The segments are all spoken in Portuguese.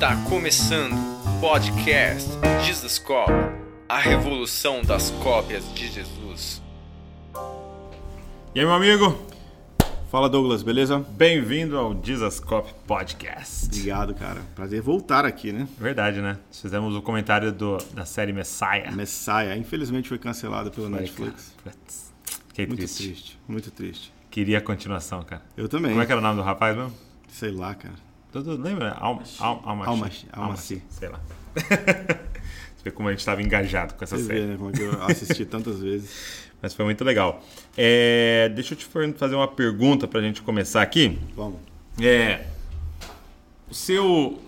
Está começando o podcast Jesus Cop, a revolução das cópias de Jesus. E aí, meu amigo? Fala Douglas, beleza? Bem-vindo ao Jesus Cop Podcast. Obrigado, cara. Prazer voltar aqui, né? Verdade, né? Fizemos o comentário do, da série Messiah. Messiah, infelizmente foi cancelado pela Netflix. Putz, Fiquei Muito triste. triste. muito triste. Queria a continuação, cara. Eu também. Como é que era o nome do rapaz mesmo? Sei lá, cara. Tudo, lembra? Al, Al, Almaci. Almaci, Almaci. Sei lá. Você vê como a gente estava engajado com essa Você série. vê, né? Como é eu assisti tantas vezes. Mas foi muito legal. É, deixa eu te fazer uma pergunta pra gente começar aqui. Vamos. É. O seu.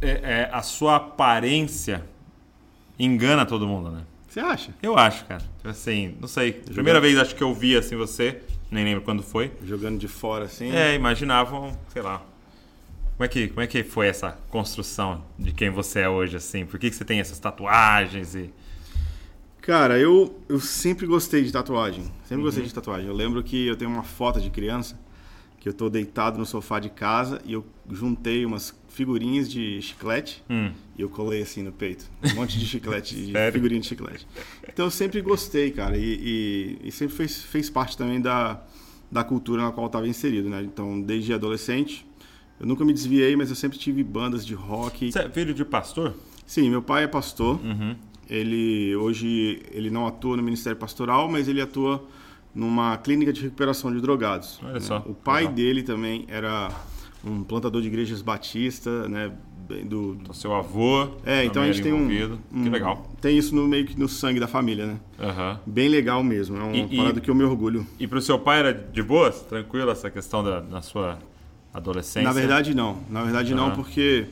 é, é, a sua aparência engana todo mundo, né? Você acha? Eu acho, cara. Assim, não sei. Primeira vez acho que eu vi assim você, nem lembro quando foi. Jogando de fora assim. É, imaginavam, sei lá. Como é que, como é que foi essa construção de quem você é hoje, assim? Por que, que você tem essas tatuagens e. Cara, eu, eu sempre gostei de tatuagem. Sempre gostei Uhum. de tatuagem. Eu lembro que eu tenho uma foto de criança que eu tô deitado no sofá de casa e eu juntei umas figurinhas de chiclete Hum. e eu colei assim no peito. Um monte de chiclete, de figurinha de chiclete. Então eu sempre gostei, cara. E, e- e sempre fez, fez parte também da, da cultura na qual eu estava inserido, né? Então, desde adolescente, eu nunca me desviei, mas eu sempre tive bandas de rock. Você é filho de pastor? Sim, meu pai é pastor. Uhum. Ele hoje ele não atua no Ministério Pastoral, mas ele atua numa clínica de recuperação de drogados. Olha né? só, O pai legal. dele também era um plantador de igrejas batista, né? Do, do- O seu avô. É, então a gente tem um. Que legal. Tem isso no meio que no sangue da família, né? Aham. Bem legal mesmo. É uma E- e- parada que eu me orgulho. E pro seu pai era de boas? Tranquilo essa questão da na sua adolescência? Na verdade não. Na verdade não, Aham. porque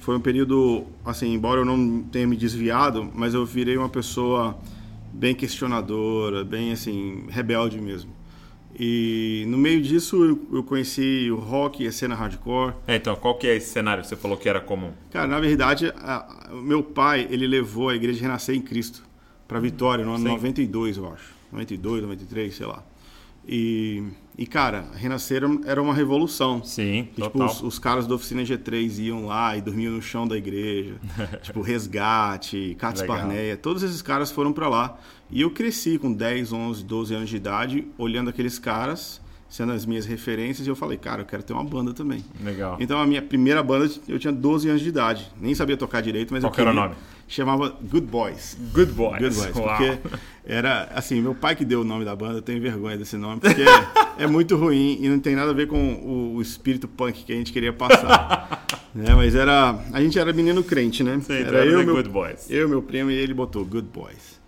foi um período, assim, embora eu não tenha me desviado, mas eu virei uma pessoa bem questionadora, bem assim, rebelde mesmo. E no meio disso eu, conheci o rock e a cena hardcore. É, então, qual que é esse cenário que você falou que era comum? Cara, na verdade, a- meu pai, ele levou a igreja Renascer em Cristo para Vitória no ano Sim. 92, eu acho. 92, 93, sei lá. E, e cara, Renascer era- uma revolução. Sim, E, tipo, total. os, os caras da oficina G3 iam lá e dormiam no chão da igreja. tipo, Resgate, Cates Legal. Barneia. Todos esses caras foram pra lá. E eu cresci com 10, 11, 12 anos de idade, olhando aqueles caras, sendo as minhas referências. E eu falei, cara, eu quero ter uma banda também. Legal. Então a minha primeira banda, eu tinha 12 anos de idade. Nem sabia tocar direito, mas Qual eu que era o queria. nome? Chamava Good Boys. Good Boys. Good Boys. Uau. Porque era, assim, meu pai que deu o nome da banda, eu tenho vergonha desse nome, porque é muito ruim e não tem nada a ver com o, o espírito punk que a gente queria passar. né? Mas era. A gente era menino crente, né? Sim, então era era eu, meu, Good Boys. eu, meu primo, e ele botou Good Boys.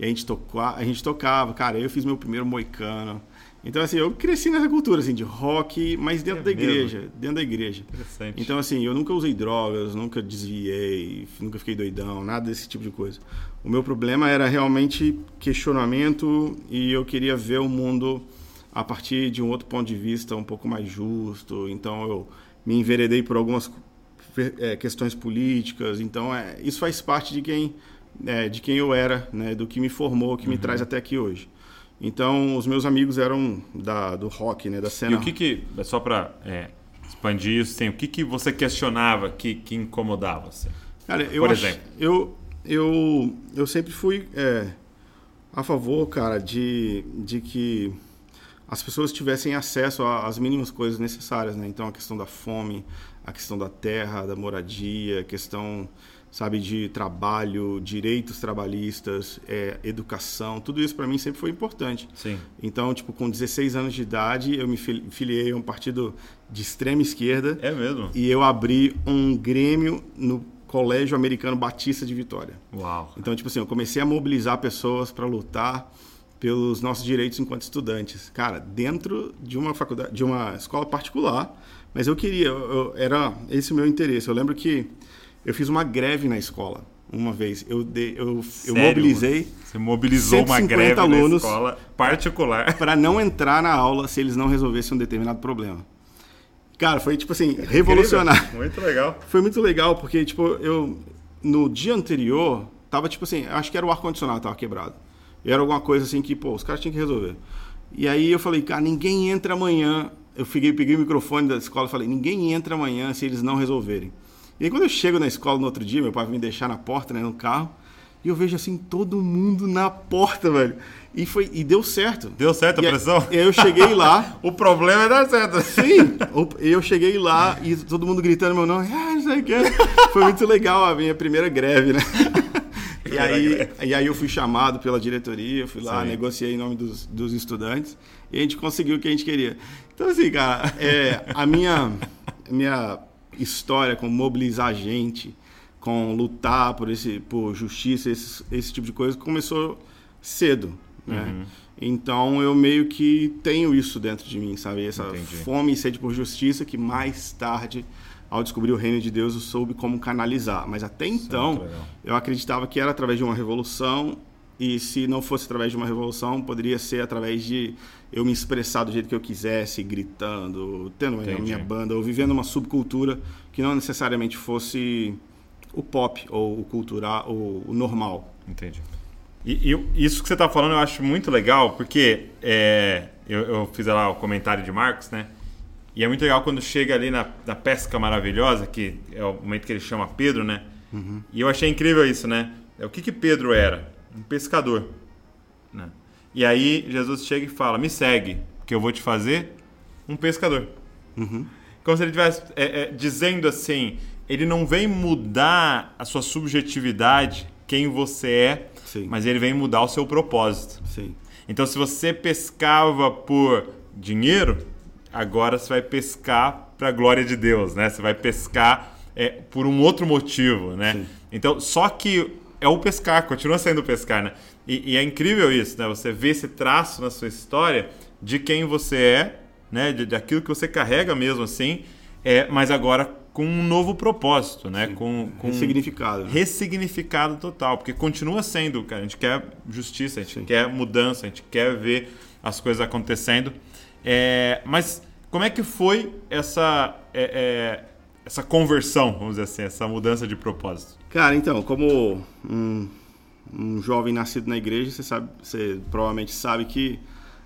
E a gente, tocou, a gente tocava, cara, eu fiz meu primeiro moicano. Então, assim, eu cresci nessa cultura, assim, de rock, mas dentro É da mesmo? igreja. Dentro da igreja. Interessante. Então, assim, eu nunca usei drogas, nunca desviei, nunca fiquei doidão, nada desse tipo de coisa. O meu problema era realmente questionamento e eu queria ver o mundo a partir de um outro ponto de vista um pouco mais justo. Então, eu me enveredei por algumas eh, questões políticas. Então, é, isso faz parte de quem, eh, de quem eu era, né, do que me formou, que me Uhum. traz até aqui hoje. Então, os meus amigos eram da, do rock, né, da E cena. o que que, só pra é, expandir isso, tem, o que que você questionava que, que incomodava você? Cara, eu Por acho- exemplo? eu, eu, eu sempre fui é, a favor, cara, de, de que as pessoas tivessem acesso às mínimas coisas necessárias, né? Então, a questão da fome, a questão da terra, da moradia, a questão, sabe, de trabalho, direitos trabalhistas, é, educação, tudo isso para mim sempre foi importante. Sim. Então, tipo, com 16 anos de idade, eu me fili- filiei a um partido de extrema esquerda É mesmo? e eu abri um grêmio no Colégio Americano Batista de Vitória. Uau. Então, tipo assim, eu comecei a mobilizar pessoas para lutar pelos nossos direitos enquanto estudantes. Cara, dentro de uma faculdade, de uma escola particular, mas eu queria, eu- eu- era esse o meu interesse. Eu lembro que eu fiz uma greve na escola uma vez. Eu dei, eu, eu Sério? mobilizei Você mobilizou uma 150 greve alunos. na escola particular. para não entrar na aula se eles não resolvessem um determinado problema. Cara, foi tipo assim, revolucionário. Incrível. Muito legal. Foi muito legal, porque, tipo, eu. No dia anterior, tava tipo assim, acho que era o ar-condicionado tava quebrado. E era alguma coisa assim que, pô, os caras tinham que resolver. E aí eu falei, cara, ninguém entra amanhã. Eu peguei, peguei o microfone da escola e falei, ninguém entra amanhã se eles não resolverem. E aí quando eu chego na escola no outro dia, meu pai me deixar na porta, né, no carro, e eu vejo assim todo mundo na porta, velho. E foi e deu certo. Deu certo a E pressão? E aí eu cheguei lá, O problema é dar certo. Sim, eu cheguei lá e todo mundo gritando meu nome. Ah, não sei o quê. Foi muito legal a minha primeira greve, né? E aí, e aí eu fui chamado pela diretoria, fui lá, Sim. negociei em nome dos, dos estudantes e a gente conseguiu o que a gente queria. Então, assim, cara, é, a minha, minha história com mobilizar gente, com lutar por, esse, por justiça, esse, esse tipo de coisa, começou cedo, né? Uhum. Então eu meio que tenho isso dentro de mim, sabe? Essa Entendi. fome e sede por justiça que mais tarde, ao descobrir o reino de Deus, eu soube como canalizar. Mas até então, muito legal. eu acreditava que era através de uma revolução e se não fosse através de uma revolução, poderia ser através de eu me expressar do jeito que eu quisesse, gritando, tendo a Entendi. minha banda, ou vivendo uma subcultura que não necessariamente fosse o pop ou o cultural ou o normal. Entendi. E, e isso que você está falando eu acho muito legal, porque é, eu, eu fiz lá o comentário de Marcos, né? E é muito legal quando chega ali na, na pesca maravilhosa, que é o momento que ele chama Pedro, né? E eu achei incrível isso, né? É, O que, que Pedro era? Um pescador. Né? E aí Jesus chega e fala: Me segue, que eu vou te fazer um pescador. Como se ele estivesse é, é, dizendo assim: ele não vem mudar a sua subjetividade, quem você é, Sim. mas ele vem mudar o seu propósito. Sim. Então, se você pescava por dinheiro, agora você vai pescar para a glória de Deus, né? Você vai pescar é, por um outro motivo, né? Sim. Então, só que é o pescar, continua sendo o pescar, né? E, e é incrível isso, né? Você vê esse traço na sua história de quem você é, né? De, daquilo que você carrega mesmo assim, é, mas agora com um novo propósito, né? Com, com Significado. né? ressignificado total, porque continua sendo, cara, a gente quer justiça, a gente Sim. quer mudança, a gente quer ver as coisas acontecendo. É, mas como é que foi essa, é, é, essa conversão, vamos dizer assim, essa mudança de propósito? Cara, então, como um, um jovem nascido na igreja, você sabe, você provavelmente sabe que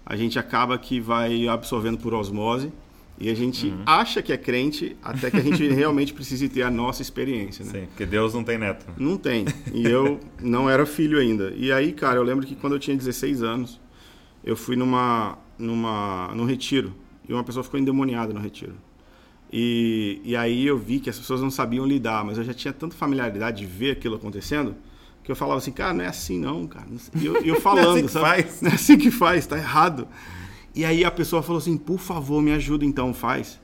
a gente acaba que vai absorvendo por osmose e a gente Uhum. acha que é crente até que a gente realmente precise ter a nossa experiência, né? Sim, porque Deus não tem neto. Não tem. E eu não era filho ainda. E aí, cara, eu lembro que quando eu tinha 16 anos, eu fui numa, numa, num retiro. E uma pessoa ficou endemoniada no retiro. E, e aí eu vi que as pessoas não sabiam lidar, mas eu já tinha tanta familiaridade de ver aquilo acontecendo, que eu falava assim, cara, não é assim não, cara. E eu, eu falando, assim que sabe? faz. Não é assim que faz, tá errado. E aí a pessoa falou assim, por favor, me ajuda então, faz.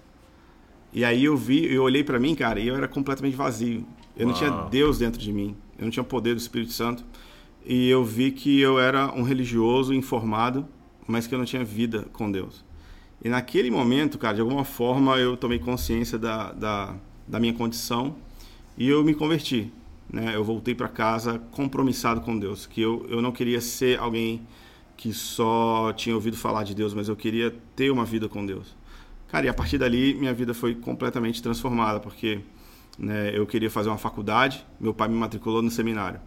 E aí eu vi, eu olhei pra mim, cara, e eu era completamente vazio. Eu não tinha Uau. Deus dentro de mim. Eu não tinha o poder do Espírito Santo. E eu vi que eu era um religioso informado, mas que eu não tinha vida com Deus. E naquele momento, cara, de alguma forma eu tomei consciência da, da, da minha condição e eu me converti. Né? Eu voltei para casa compromissado com Deus, que eu, eu não queria ser alguém que só tinha ouvido falar de Deus, mas eu queria ter uma vida com Deus. Cara, e a partir dali minha vida foi completamente transformada, porque né, eu queria fazer uma faculdade, meu pai me matriculou no seminário.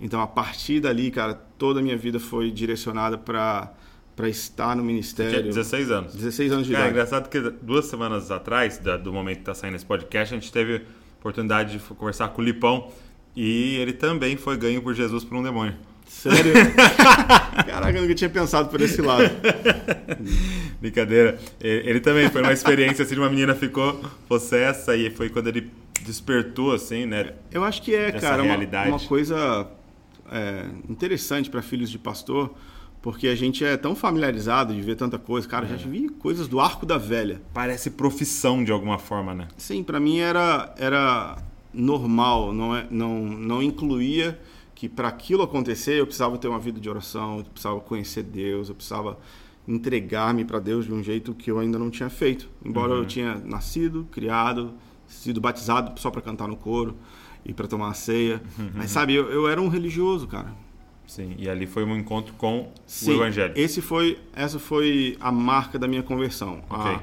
Então, a partir dali, cara, toda a minha vida foi direcionada para para estar no Tinha ministério. 16 anos. 16 anos de Cara, é idade. engraçado que duas semanas atrás, do momento que tá saindo esse podcast, a gente teve a oportunidade de conversar com o Lipão e ele também foi ganho por Jesus por um demônio. Sério? Caraca, eu nunca tinha pensado por esse lado. Brincadeira. Ele, também foi uma experiência assim, de uma menina ficou possessa e foi quando ele despertou, assim, né? Eu acho que é, cara, uma, uma coisa é, interessante para filhos de pastor, porque a gente é tão familiarizado de ver tanta coisa. Cara, É. já vi coisas do arco da velha. Parece profissão de alguma forma, né? Sim, para mim era, era normal, não, é, não, não incluía que para aquilo acontecer eu precisava ter uma vida de oração, eu precisava conhecer Deus, eu precisava entregar-me para Deus de um jeito que eu ainda não tinha feito. Embora eu tinha nascido, criado, sido batizado só para cantar no coro e para tomar a ceia. Mas sabe, eu, eu era um religioso, cara. Sim, e ali foi um encontro com Sim, o Evangelho. Esse foi, essa foi a marca da minha conversão. Ok. Ah,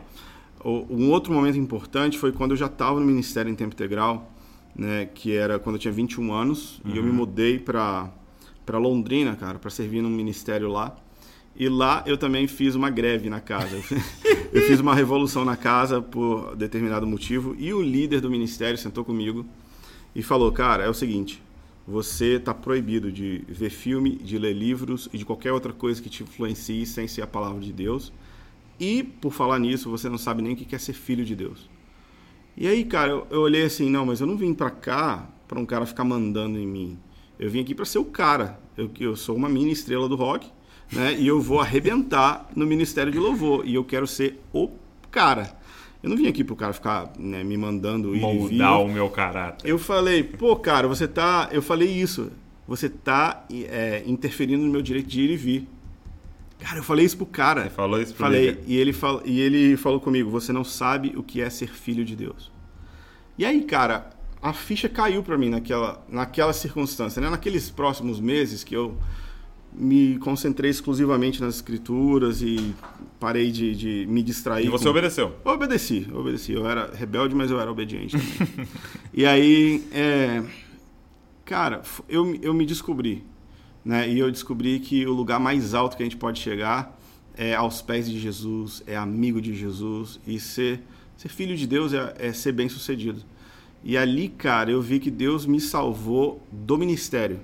o- um outro momento importante foi quando eu já estava no ministério em tempo integral, né, que era quando eu tinha 21 anos, e eu Uhum. me mudei para para Londrina, cara, para servir num ministério lá. E lá eu também fiz uma greve na casa. eu fiz uma revolução na casa por determinado motivo. E o líder do ministério sentou comigo e falou: Cara, é o seguinte, você está proibido de ver filme, de ler livros e de qualquer outra coisa que te influencie sem ser a palavra de Deus. E, por falar nisso, você não sabe nem o que é ser filho de Deus. E aí, cara, eu, eu olhei assim: Não, mas eu não vim para cá para um cara ficar mandando em mim. Eu vim aqui para ser o cara. Eu, eu sou uma mini estrela do rock né? E eu vou arrebentar no Ministério de Louvor. E eu quero ser o cara. Eu não vim aqui pro cara ficar né, me mandando ir Moldar o meu caráter. Eu falei, pô, cara, você tá. Eu falei isso. Você tá é, interferindo no meu direito de ir e vir. Cara, eu falei isso pro cara. Você falou isso pro Falei, e ele, fal, e ele falou comigo: você não sabe o que é ser filho de Deus. E aí, cara, a ficha caiu para mim naquela, naquela circunstância, né? Naqueles próximos meses que eu me concentrei exclusivamente nas escrituras e parei de, de me distrair. E você com... obedeceu? Eu obedeci, eu obedeci. Eu era rebelde, mas eu era obediente também. e aí, é... cara, eu, eu me descobri. Né? E eu descobri que o lugar mais alto que a gente pode chegar é aos pés de Jesus, é amigo de Jesus. E ser, ser filho de Deus é, é ser bem sucedido. E ali, cara, eu vi que Deus me salvou do ministério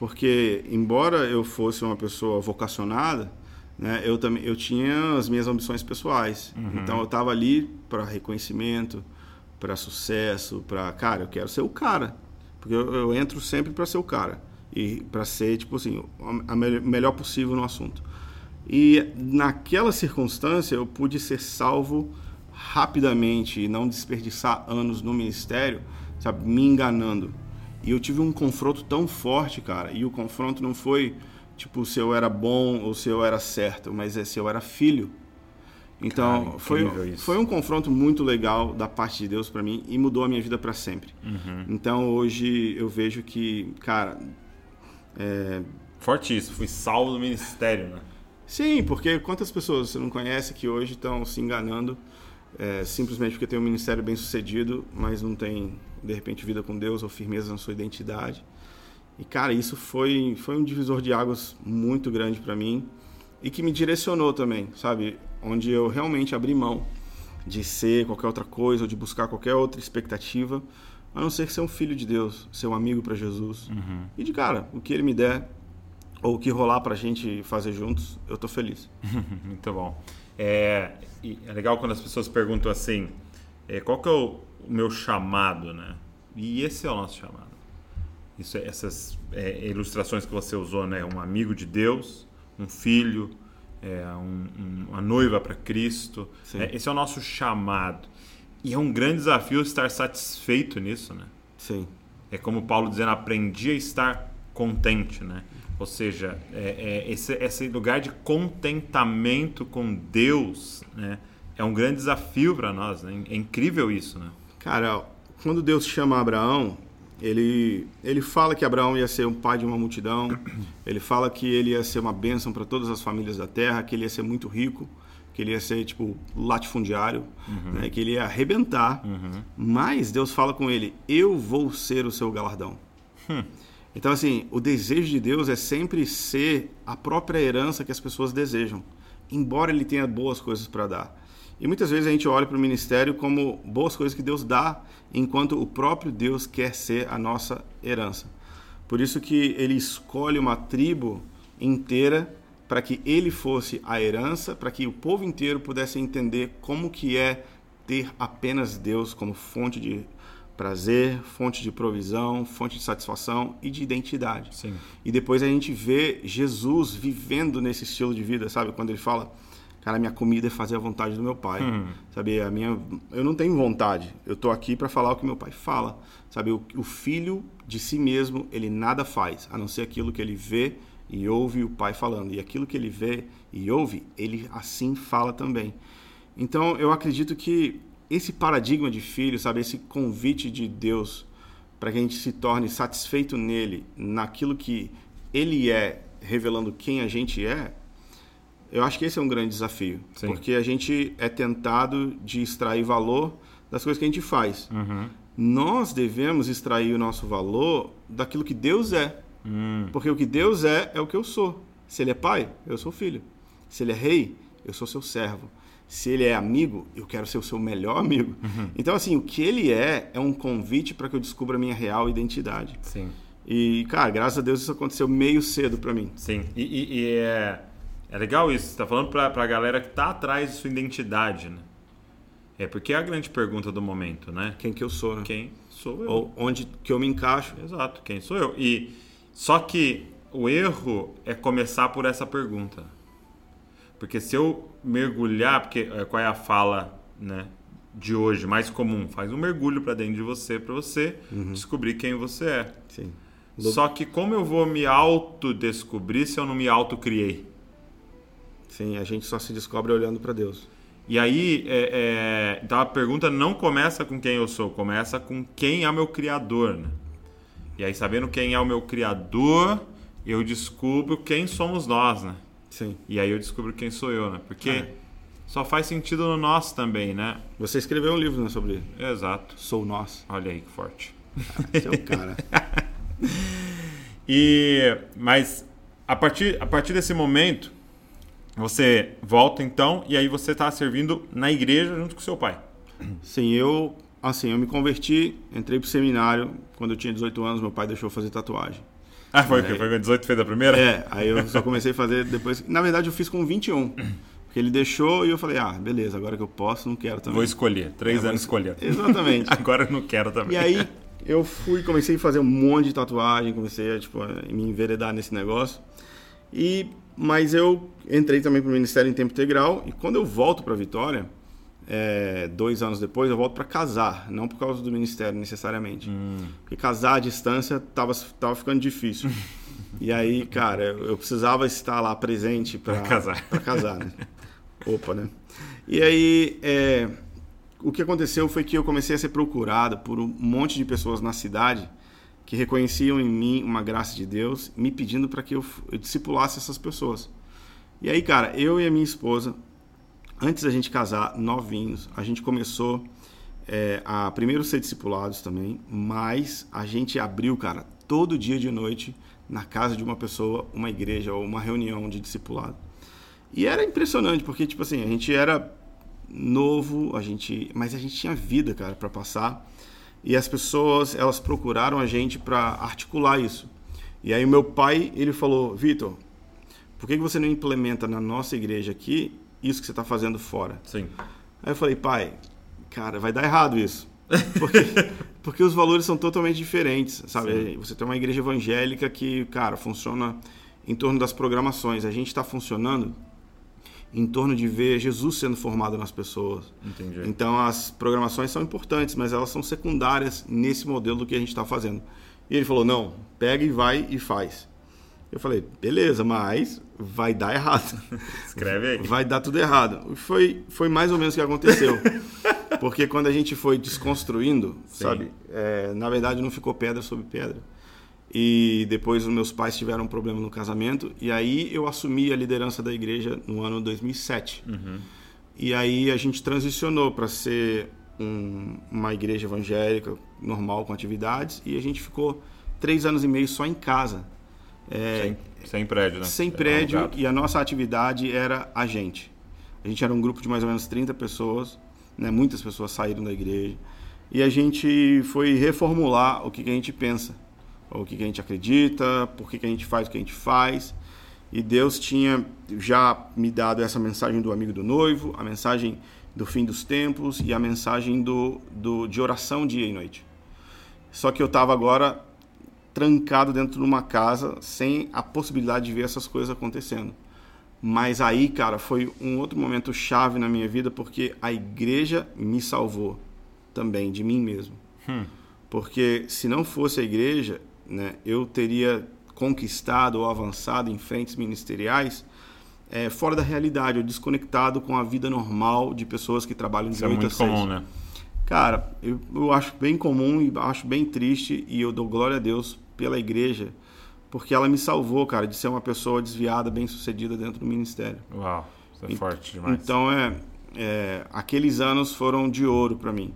porque embora eu fosse uma pessoa vocacionada, né, eu também eu tinha as minhas ambições pessoais. Uhum. Então eu estava ali para reconhecimento, para sucesso, para cara, eu quero ser o cara, porque eu, eu entro sempre para ser o cara e para ser tipo assim a, a me melhor possível no assunto. E naquela circunstância eu pude ser salvo rapidamente e não desperdiçar anos no ministério, sabe, me enganando. E eu tive um confronto tão forte, cara. E o confronto não foi tipo se eu era bom ou se eu era certo, mas é se eu era filho. Então cara, foi, foi um confronto muito legal da parte de Deus para mim e mudou a minha vida para sempre. Uhum. Então hoje eu vejo que, cara. É... Forte isso, fui salvo do ministério, né? Sim, porque quantas pessoas você não conhece que hoje estão se enganando é, simplesmente porque tem um ministério bem sucedido, mas não tem de repente vida com Deus ou firmeza na sua identidade. E cara, isso foi foi um divisor de águas muito grande para mim e que me direcionou também, sabe? Onde eu realmente abri mão de ser qualquer outra coisa ou de buscar qualquer outra expectativa, a não ser que ser um filho de Deus, ser um amigo para Jesus. Uhum. E de cara, o que ele me der ou o que rolar para a gente fazer juntos, eu tô feliz. muito bom. É, é legal quando as pessoas perguntam assim, é, qual que é o, o meu chamado, né? E esse é o nosso chamado. Isso, é, essas é, ilustrações que você usou, né? Um amigo de Deus, um filho, é, um, um, uma noiva para Cristo. É, esse é o nosso chamado. E é um grande desafio estar satisfeito nisso, né? Sim. É como Paulo dizendo, aprendi a estar contente, né? Ou seja, é, é, esse, esse lugar de contentamento com Deus, né? É um grande desafio para nós, né? É incrível isso, né? Cara, quando Deus chama Abraão, ele, ele fala que Abraão ia ser um pai de uma multidão, ele fala que ele ia ser uma bênção para todas as famílias da terra, que ele ia ser muito rico, que ele ia ser tipo latifundiário, uhum. né, que ele ia arrebentar. Uhum. Mas Deus fala com ele: Eu vou ser o seu galardão. Hum. Então, assim, o desejo de Deus é sempre ser a própria herança que as pessoas desejam, embora ele tenha boas coisas para dar. E muitas vezes a gente olha para o ministério como boas coisas que Deus dá, enquanto o próprio Deus quer ser a nossa herança. Por isso que ele escolhe uma tribo inteira para que ele fosse a herança, para que o povo inteiro pudesse entender como que é ter apenas Deus como fonte de prazer, fonte de provisão, fonte de satisfação e de identidade. Sim. E depois a gente vê Jesus vivendo nesse estilo de vida, sabe? Quando ele fala, cara, minha comida é fazer a vontade do meu pai, uhum. sabe? A minha, eu não tenho vontade. Eu tô aqui para falar o que meu pai fala, sabe? O, o, filho de si mesmo ele nada faz, a não ser aquilo que ele vê e ouve o pai falando. E aquilo que ele vê e ouve, ele assim fala também. Então eu acredito que esse paradigma de filho, sabe? Esse convite de Deus para que a gente se torne satisfeito nele, naquilo que ele é, revelando quem a gente é, eu acho que esse é um grande desafio, Sim. porque a gente é tentado de extrair valor das coisas que a gente faz. Uhum. Nós devemos extrair o nosso valor daquilo que Deus é, hum. porque o que Deus é é o que eu sou. Se ele é pai, eu sou filho. Se ele é rei, eu sou seu servo. Se ele é amigo, eu quero ser o seu melhor amigo. Uhum. Então, assim, o que ele é, é um convite para que eu descubra a minha real identidade. Sim. E, cara, graças a Deus isso aconteceu meio cedo para mim. Sim. E, e, e, é, é legal isso. Você tá falando pra, pra galera que tá atrás de sua identidade, né? É porque é a grande pergunta do momento, né? Quem que eu sou, né? Quem sou eu? Ou onde que eu me encaixo. Exato, quem sou eu? E só que o erro é começar por essa pergunta. Porque se eu mergulhar, porque é, qual é a fala né, de hoje mais comum? Faz um mergulho para dentro de você, para você uhum. descobrir quem você é. Sim. Só que como eu vou me autodescobrir se eu não me autocriei? Sim, a gente só se descobre olhando para Deus. E aí, é, é, então a pergunta não começa com quem eu sou, começa com quem é o meu Criador. Né? E aí, sabendo quem é o meu Criador, eu descubro quem somos nós, né? Sim. E aí eu descubro quem sou eu, né? Porque é. só faz sentido no nós também, né? Você escreveu um livro né, sobre Exato. Sou nós. Olha aí que forte. Ah, seu cara. e mas a partir a partir desse momento você volta então e aí você está servindo na igreja junto com seu pai. Sim, eu assim, eu me converti, entrei pro seminário quando eu tinha 18 anos, meu pai deixou eu fazer tatuagem. Ah, foi o quê? Foi com 18 fez a primeira? É, aí eu só comecei a fazer depois. Na verdade, eu fiz com 21. Porque ele deixou e eu falei, ah, beleza, agora que eu posso, não quero também. Vou escolher. Três é, anos escolhendo. Exatamente. agora eu não quero também. E aí eu fui, comecei a fazer um monte de tatuagem, comecei a, tipo, a me enveredar nesse negócio. E, mas eu entrei também para o Ministério em Tempo Integral e quando eu volto para Vitória, é, dois anos depois, eu volto para casar, não por causa do ministério necessariamente. Hum. Porque casar à distância tava, tava ficando difícil. e aí, cara, eu precisava estar lá presente para casar. Para casar, né? Opa, né? E aí, é, o que aconteceu foi que eu comecei a ser procurado por um monte de pessoas na cidade que reconheciam em mim uma graça de Deus, me pedindo para que eu, eu discipulasse essas pessoas. E aí, cara, eu e a minha esposa antes da gente casar, novinhos, a gente começou é, a primeiro ser discipulados também, mas a gente abriu, cara, todo dia de noite na casa de uma pessoa, uma igreja ou uma reunião de discipulado. E era impressionante, porque, tipo assim, a gente era novo, a gente, mas a gente tinha vida, cara, para passar. E as pessoas, elas procuraram a gente para articular isso. E aí o meu pai, ele falou, Vitor, por que você não implementa na nossa igreja aqui isso que você está fazendo fora. Sim. Aí eu falei, pai, cara, vai dar errado isso. Porque, porque os valores são totalmente diferentes, sabe? Sim. Você tem uma igreja evangélica que, cara, funciona em torno das programações. A gente está funcionando em torno de ver Jesus sendo formado nas pessoas. Entendi. Então as programações são importantes, mas elas são secundárias nesse modelo do que a gente está fazendo. E ele falou: não, pega e vai e faz. Eu falei, beleza, mas vai dar errado. Escreve aí. Vai dar tudo errado. Foi, foi mais ou menos o que aconteceu. Porque quando a gente foi desconstruindo, Sim. sabe? É, na verdade, não ficou pedra sobre pedra. E depois os meus pais tiveram um problema no casamento. E aí eu assumi a liderança da igreja no ano 2007. Uhum. E aí a gente transicionou para ser um, uma igreja evangélica normal com atividades. E a gente ficou três anos e meio só em casa é, sem, sem, prédio, né? Sem prédio e a nossa atividade era a gente. A gente era um grupo de mais ou menos 30 pessoas, né? muitas pessoas saíram da igreja. E a gente foi reformular o que, que a gente pensa, o que, que a gente acredita, por que, que a gente faz o que a gente faz. E Deus tinha já me dado essa mensagem do amigo do noivo, a mensagem do fim dos tempos e a mensagem do, do, de oração dia e noite. Só que eu estava agora trancado dentro de uma casa sem a possibilidade de ver essas coisas acontecendo. Mas aí, cara, foi um outro momento chave na minha vida porque a igreja me salvou também de mim mesmo. Hum. Porque se não fosse a igreja, né, eu teria conquistado ou avançado em frentes ministeriais é, fora da realidade, ou desconectado com a vida normal de pessoas que trabalham de Isso 8 é muito a 6. comum, né? Cara, eu, eu acho bem comum e acho bem triste e eu dou glória a Deus pela igreja, porque ela me salvou, cara, de ser uma pessoa desviada, bem sucedida dentro do ministério. Uau, isso é e, forte demais. Então, é, é, aqueles anos foram de ouro para mim.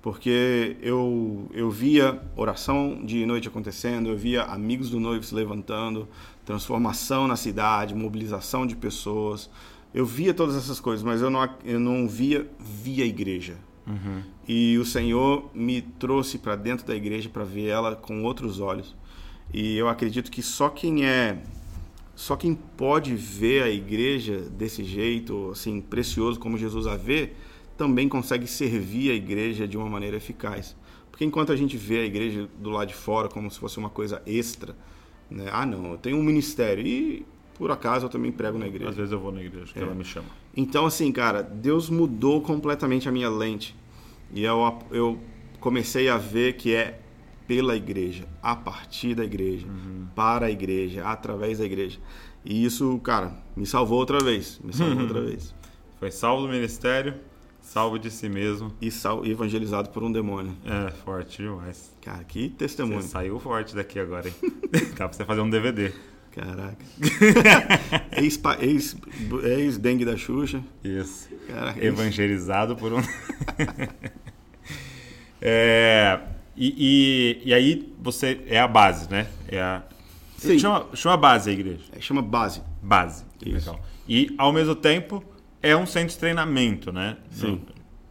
Porque eu, eu via oração de noite acontecendo, eu via amigos do noivo se levantando, transformação na cidade, mobilização de pessoas. Eu via todas essas coisas, mas eu não, eu não via via igreja. Uhum. E o Senhor me trouxe para dentro da igreja para ver ela com outros olhos. E eu acredito que só quem é só quem pode ver a igreja desse jeito, assim, precioso como Jesus a vê, também consegue servir a igreja de uma maneira eficaz. Porque enquanto a gente vê a igreja do lado de fora como se fosse uma coisa extra, né? Ah, não, eu tenho um ministério e por acaso eu também prego na igreja. Às vezes eu vou na igreja, que é. ela me chama. Então, assim, cara, Deus mudou completamente a minha lente. E eu, eu comecei a ver que é pela igreja, a partir da igreja, uhum. para a igreja, através da igreja. E isso, cara, me salvou outra vez. Me salvou outra vez. Foi salvo do ministério, salvo de si mesmo. E sal, evangelizado por um demônio. É, forte demais. Cara, que testemunho. Você saiu forte daqui agora, hein? Dá pra você fazer um DVD. Caraca. Ex-dengue ex, ex da Xuxa. Isso. Caraca, Evangelizado por um. é, e, e, e, aí você é a base, né? É a... Sim. Chama, chama base a igreja. É, chama base. Base. Isso. Legal. E ao mesmo tempo é um centro de treinamento, né? Sim.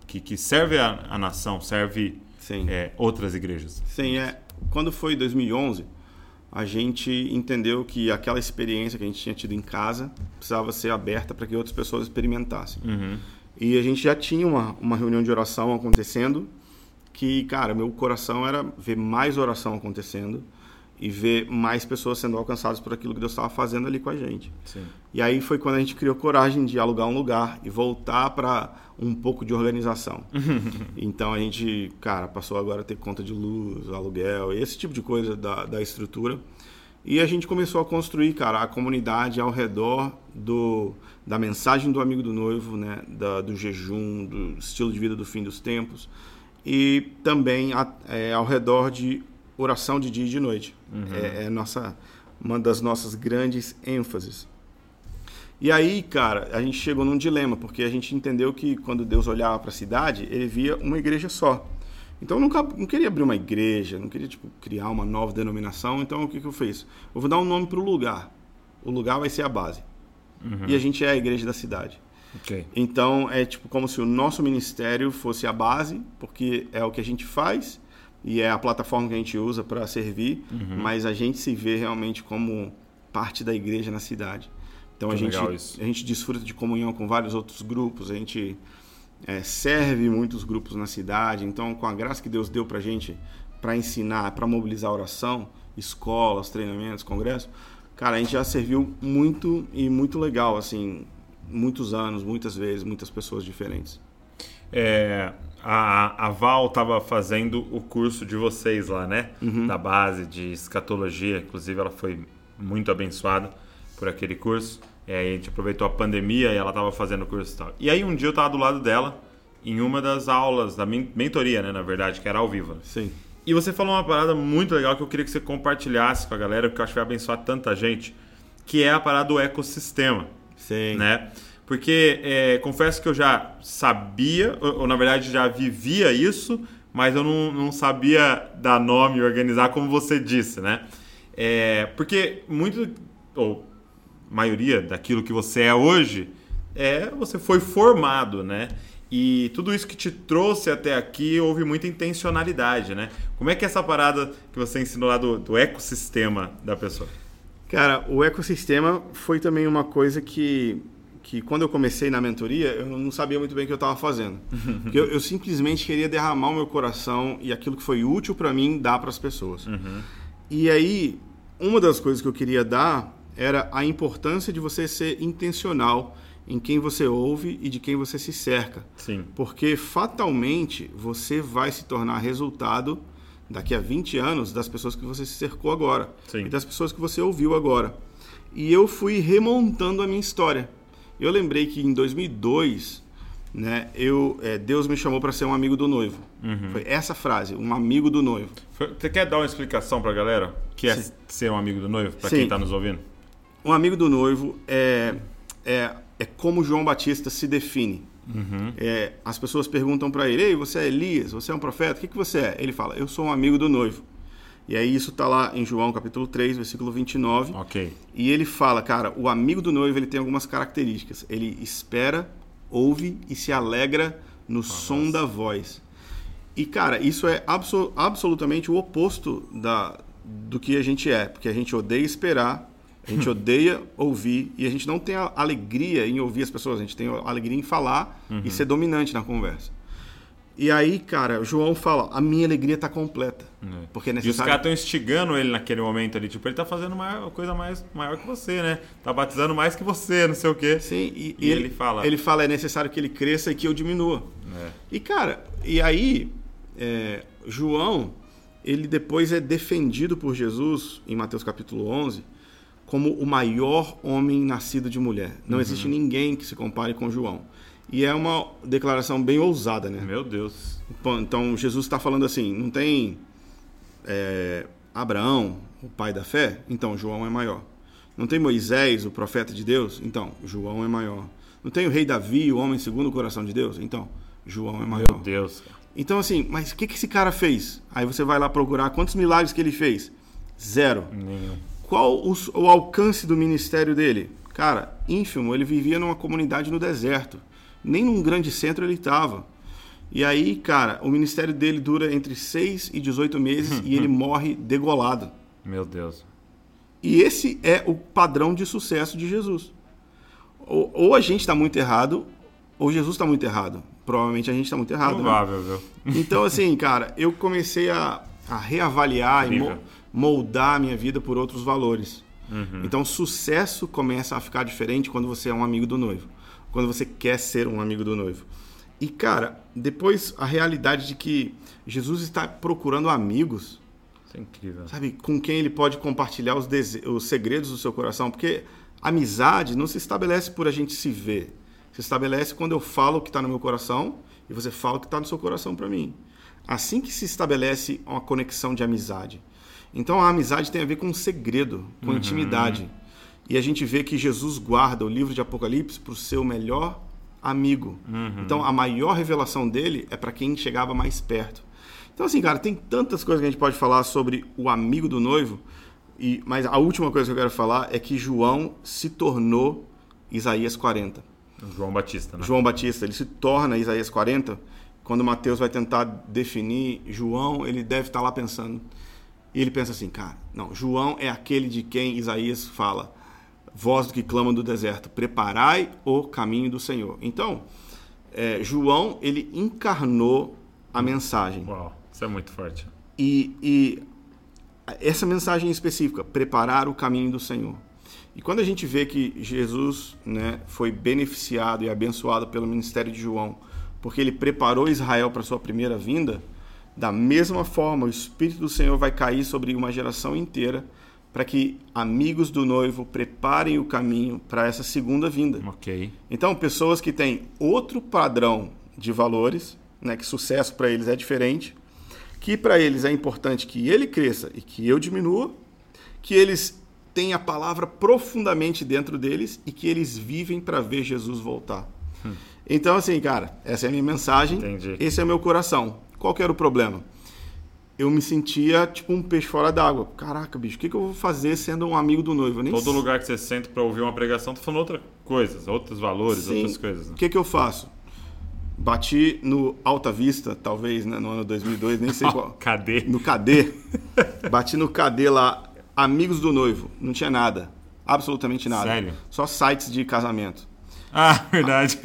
Que, que serve a, a nação, serve é, outras igrejas. Sim, é. Quando foi 2011 a gente entendeu que aquela experiência que a gente tinha tido em casa precisava ser aberta para que outras pessoas experimentassem. Uhum. E a gente já tinha uma, uma reunião de oração acontecendo, que, cara, meu coração era ver mais oração acontecendo e ver mais pessoas sendo alcançadas por aquilo que Deus estava fazendo ali com a gente. Sim. E aí foi quando a gente criou coragem de alugar um lugar e voltar para um pouco de organização. então a gente, cara, passou agora a ter conta de luz, aluguel, esse tipo de coisa da, da estrutura. E a gente começou a construir, cara, a comunidade ao redor do, da mensagem do amigo do noivo, né, da, do jejum, do estilo de vida do fim dos tempos, e também a, é, ao redor de oração de dia e de noite. Uhum. É, é nossa, uma das nossas grandes ênfases. E aí, cara, a gente chegou num dilema, porque a gente entendeu que quando Deus olhava para a cidade, ele via uma igreja só. Então eu nunca, não queria abrir uma igreja, não queria tipo, criar uma nova denominação. Então o que, que eu fiz? Eu vou dar um nome para o lugar. O lugar vai ser a base. Uhum. E a gente é a igreja da cidade. Okay. Então é tipo como se o nosso ministério fosse a base, porque é o que a gente faz e é a plataforma que a gente usa para servir, uhum. mas a gente se vê realmente como parte da igreja na cidade. Então a gente, a gente desfruta de comunhão com vários outros grupos, a gente é, serve muitos grupos na cidade. Então, com a graça que Deus deu para a gente para ensinar, para mobilizar a oração, escolas, treinamentos, congressos, cara, a gente já serviu muito e muito legal, assim, muitos anos, muitas vezes, muitas pessoas diferentes. É, a, a Val estava fazendo o curso de vocês lá, né? Uhum. Da base de escatologia, inclusive ela foi muito abençoada por aquele curso. É, a gente aproveitou a pandemia e ela estava fazendo o curso e tal. E aí um dia eu estava do lado dela em uma das aulas da mentoria, né, na verdade, que era ao vivo. Sim. E você falou uma parada muito legal que eu queria que você compartilhasse com a galera, porque eu acho que vai abençoar tanta gente, que é a parada do ecossistema. Sim. Né? Porque é, confesso que eu já sabia, ou, ou, na verdade já vivia isso, mas eu não, não sabia dar nome e organizar como você disse, né? É, porque muito, ou maioria daquilo que você é hoje, é você foi formado, né? E tudo isso que te trouxe até aqui houve muita intencionalidade, né? Como é que é essa parada que você ensinou lá do, do ecossistema da pessoa? Cara, o ecossistema foi também uma coisa que, que quando eu comecei na mentoria, eu não sabia muito bem o que eu estava fazendo. Porque eu, eu, simplesmente queria derramar o meu coração e aquilo que foi útil para mim dar para as pessoas. Uhum. E aí, uma das coisas que eu queria dar era a importância de você ser intencional em quem você ouve e de quem você se cerca. Sim. Porque fatalmente você vai se tornar resultado daqui a 20 anos das pessoas que você se cercou agora Sim. e das pessoas que você ouviu agora. E eu fui remontando a minha história. Eu lembrei que em 2002, né, eu, é, Deus me chamou para ser um amigo do noivo. Uhum. Foi essa frase, um amigo do noivo. Você quer dar uma explicação para a galera? Que é Sim. ser um amigo do noivo, para quem está nos ouvindo? Um amigo do noivo é, é, é como João Batista se define. É, as pessoas perguntam para ele: Ei, você é Elias? Você é um profeta? O que, que você é? Ele fala: Eu sou um amigo do noivo. E aí isso está lá em João capítulo 3, versículo 29. Ok. E ele fala, cara, o amigo do noivo ele tem algumas características. Ele espera, ouve e se alegra no som da voz. E, cara, isso é abso- absolutamente o oposto da, do que a gente é. Porque a gente odeia esperar, a gente odeia ouvir e a gente não tem a alegria em ouvir as pessoas. A gente tem a alegria em falar e ser dominante na conversa. E aí, cara, João fala, a minha alegria está completa. Porque é E os necessário... caras estão instigando ele naquele momento ali. Tipo, ele tá fazendo uma coisa mais maior que você, né? Tá batizando mais que você, não sei o quê. Sim, e, E ele fala- Ele fala, é necessário que ele cresça e que eu diminua. É. E, cara, e aí, é, João, ele depois é defendido por Jesus, em Mateus capítulo 11, como o maior homem nascido de mulher. Não existe ninguém que se compare com João. E é uma declaração bem ousada, né? Meu Deus. Então, Jesus está falando assim, não tem é, Abraão, o pai da fé? Então, João é maior. Não tem Moisés, o profeta de Deus? Então, João é maior. Não tem o rei Davi, o homem segundo o coração de Deus? Então, João é maior. Meu Deus. Então, assim, mas o que, que esse cara fez? Aí você vai lá procurar quantos milagres que ele fez? Zero. Nenhum. Qual o, o alcance do ministério dele? Cara, ínfimo, ele vivia numa comunidade no deserto. Nem num grande centro ele estava. E aí, cara, o ministério dele dura entre 6 e 18 meses e ele morre degolado. Meu Deus. E esse é o padrão de sucesso de Jesus. Ou, ou a gente está muito errado, ou Jesus está muito errado. Provavelmente a gente está muito errado. né? Provável, viu? Então, assim, cara, eu comecei a, a reavaliar e mo- moldar a minha vida por outros valores. Uhum. Então, sucesso começa a ficar diferente quando você é um amigo do noivo. Quando você quer ser um amigo do noivo. E, cara, depois a realidade de que Jesus está procurando amigos, Isso é incrível. sabe, com quem ele pode compartilhar os, os segredos do seu coração. Porque amizade não se estabelece por a gente se ver. Se estabelece quando eu falo o que está no meu coração e você fala o que está no seu coração para mim. Assim que se estabelece uma conexão de amizade. Então a amizade tem a ver com um segredo, com intimidade. E a gente vê que Jesus guarda o livro de Apocalipse para o seu melhor amigo. Então a maior revelação dele é para quem chegava mais perto. Então, assim, cara, tem tantas coisas que a gente pode falar sobre o amigo do noivo, e, mas a última coisa que eu quero falar é que João se tornou Isaías 40. João Batista, né? João Batista, ele se torna Isaías 40. Quando Mateus vai tentar definir João, ele deve estar lá pensando. E ele pensa assim, cara, não, João é aquele de quem Isaías fala, voz do que clama do deserto, preparai o caminho do Senhor. Então, é, João, ele encarnou a mensagem. Uau, isso é muito forte. E, e essa mensagem específica, preparar o caminho do Senhor. E quando a gente vê que Jesus né, foi beneficiado e abençoado pelo ministério de João, porque ele preparou Israel para sua primeira vinda, da mesma forma o Espírito do Senhor vai cair sobre uma geração inteira para que amigos do noivo preparem o caminho para essa segunda vinda. Ok. Então, pessoas que têm outro padrão de valores, né, que sucesso para eles é diferente, que para eles é importante que ele cresça e que eu diminua, que eles têm a palavra profundamente dentro deles e que eles vivem para ver Jesus voltar. Então, assim, cara, essa é a minha mensagem, Entendi. esse é o meu coração. Qual que era o problema? Eu me sentia tipo um peixe fora d'água. Caraca, bicho, o que, que eu vou fazer sendo um amigo do noivo? Eu nem Todo lugar que você senta pra ouvir uma pregação, tá falando outras coisas, outros valores, Sim. outras coisas. O Né? que, que eu faço? Bati no Alta Vista, talvez, né, no ano 2002, nem sei qual. Cadê? No KD. Bati no KD lá, Amigos do Noivo. Não tinha nada. Absolutamente nada. Sério? Só sites de casamento. Ah, verdade.